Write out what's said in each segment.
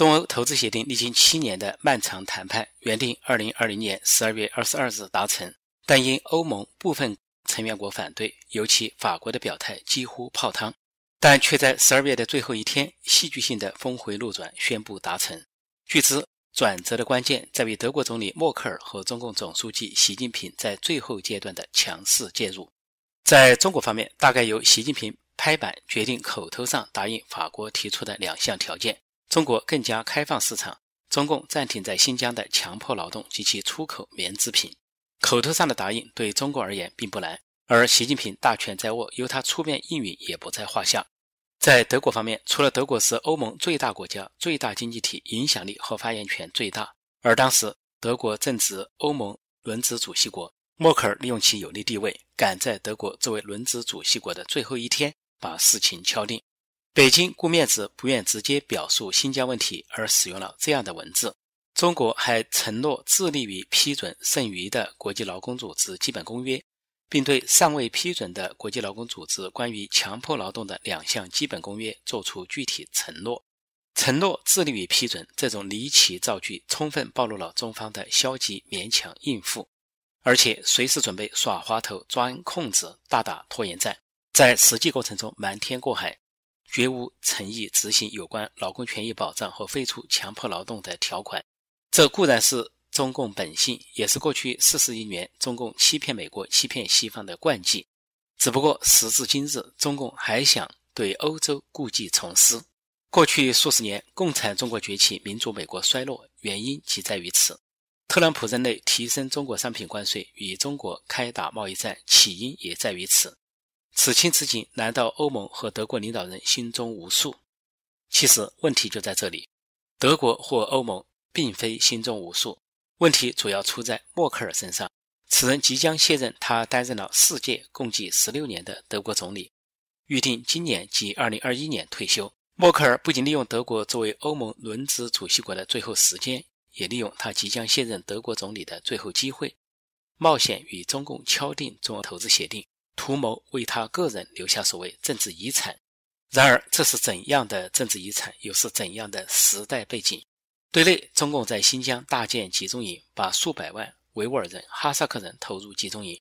中欧投资协定历经七年的漫长谈判，原定二零二零年十二月二十二日达成，但因欧盟部分成员国反对，尤其法国的表态几乎泡汤，但却在十二月的最后一天，戏剧性的峰回路转，宣布达成。据知，转折的关键在于德国总理默克尔和中共总书记习近平在最后阶段的强势介入。在中国方面，大概由习近平拍板决定，口头上答应法国提出的两项条件。中国更加开放市场，中共暂停在新疆的强迫劳动及其出口棉制品。口头上的答应对中国而言并不难，而习近平大权在握，由他出面应允也不在话下。在德国方面，除了德国是欧盟最大国家、最大经济体，影响力和发言权最大，而当时德国正值欧盟轮值主席国，默克尔利用其有利地位，赶在德国作为轮值主席国的最后一天把事情敲定。北京顾面子，不愿直接表述新疆问题，而使用了这样的文字。中国还承诺致力于批准剩余的国际劳工组织基本公约，并对尚未批准的国际劳工组织关于强迫劳动的两项基本公约作出具体承诺。承诺致力于批准这种离奇造句，充分暴露了中方的消极勉强应付，而且随时准备耍滑头、钻空子、大打拖延战，在实际过程中瞒天过海。绝无诚意执行有关劳工权益保障和废除强迫劳动的条款，这固然是中共本性，也是过去四十一年中共欺骗美国、欺骗西方的惯技。只不过时至今日，中共还想对欧洲故技重施。过去数十年，共产中国崛起，民主美国衰落，原因即在于此。特朗普任内提升中国商品关税，与中国开打贸易战，起因也在于此。此情此景，难道欧盟和德国领导人心中无数？其实问题就在这里，德国或欧盟并非心中无数，问题主要出在默克尔身上。此人即将卸任他担任了四届、共计十六年的德国总理，预定今年即二零二一年退休。默克尔不仅利用德国作为欧盟轮值主席国的最后时间，也利用他即将卸任德国总理的最后机会，冒险与中共敲定中俄投资协定。图谋为他个人留下所谓政治遗产，然而这是怎样的政治遗产，又是怎样的时代背景？对内，中共在新疆大建集中营，把数百万维吾尔人、哈萨克人投入集中营，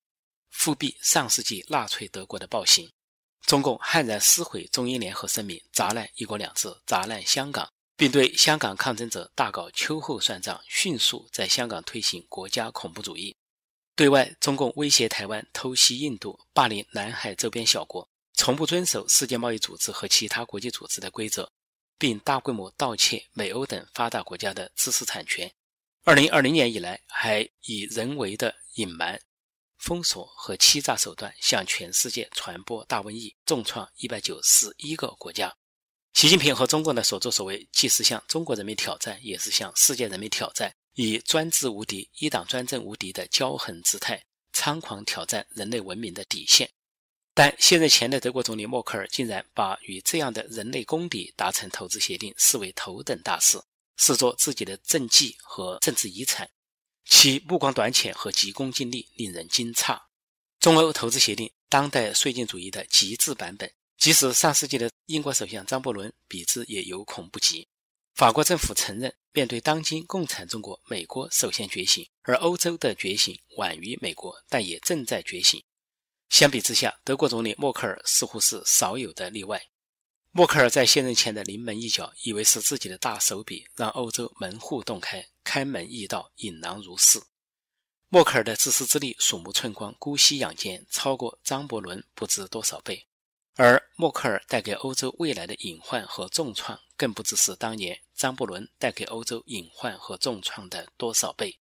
复辟上世纪纳粹德国的暴行。中共悍然撕毁中英联合声明，砸烂“一国两制”，砸烂香港，并对香港抗争者大搞秋后算账，迅速在香港推行国家恐怖主义。对外，中共威胁台湾偷袭印度，霸凌南海周边小国，从不遵守世界贸易组织和其他国际组织的规则，并大规模盗窃美欧等发达国家的知识产权。二零二零年以来，还以人为的隐瞒、封锁和欺诈手段向全世界传播大瘟疫，重创一百九十一个国家。习近平和中共的所作所为，既是向中国人民挑战，也是向世界人民挑战。以专制无敌、一党专政无敌的骄横姿态，猖狂挑战人类文明的底线。但现任前的德国总理默克尔竟然把与这样的人类公敌达成投资协定视为头等大事，视作自己的政绩和政治遗产，其目光短浅和急功近利令人惊诧。中欧投资协定，当代税金主义的极致版本，即使上世纪的英国首相张伯伦比之也有恐不及。法国政府承认，面对当今共产中国，美国首先觉醒，而欧洲的觉醒晚于美国，但也正在觉醒。相比之下，德国总理默克尔似乎是少有的例外。默克尔在卸任前的临门一脚，以为是自己的大手笔，让欧洲门户洞开，开门易道，引狼入室。默克尔的自私自利、鼠目寸光、姑息养奸，超过张伯伦不知多少倍。而默克尔带给欧洲未来的隐患和重创。更不知是当年张伯伦带给欧洲隐患和重创的多少倍。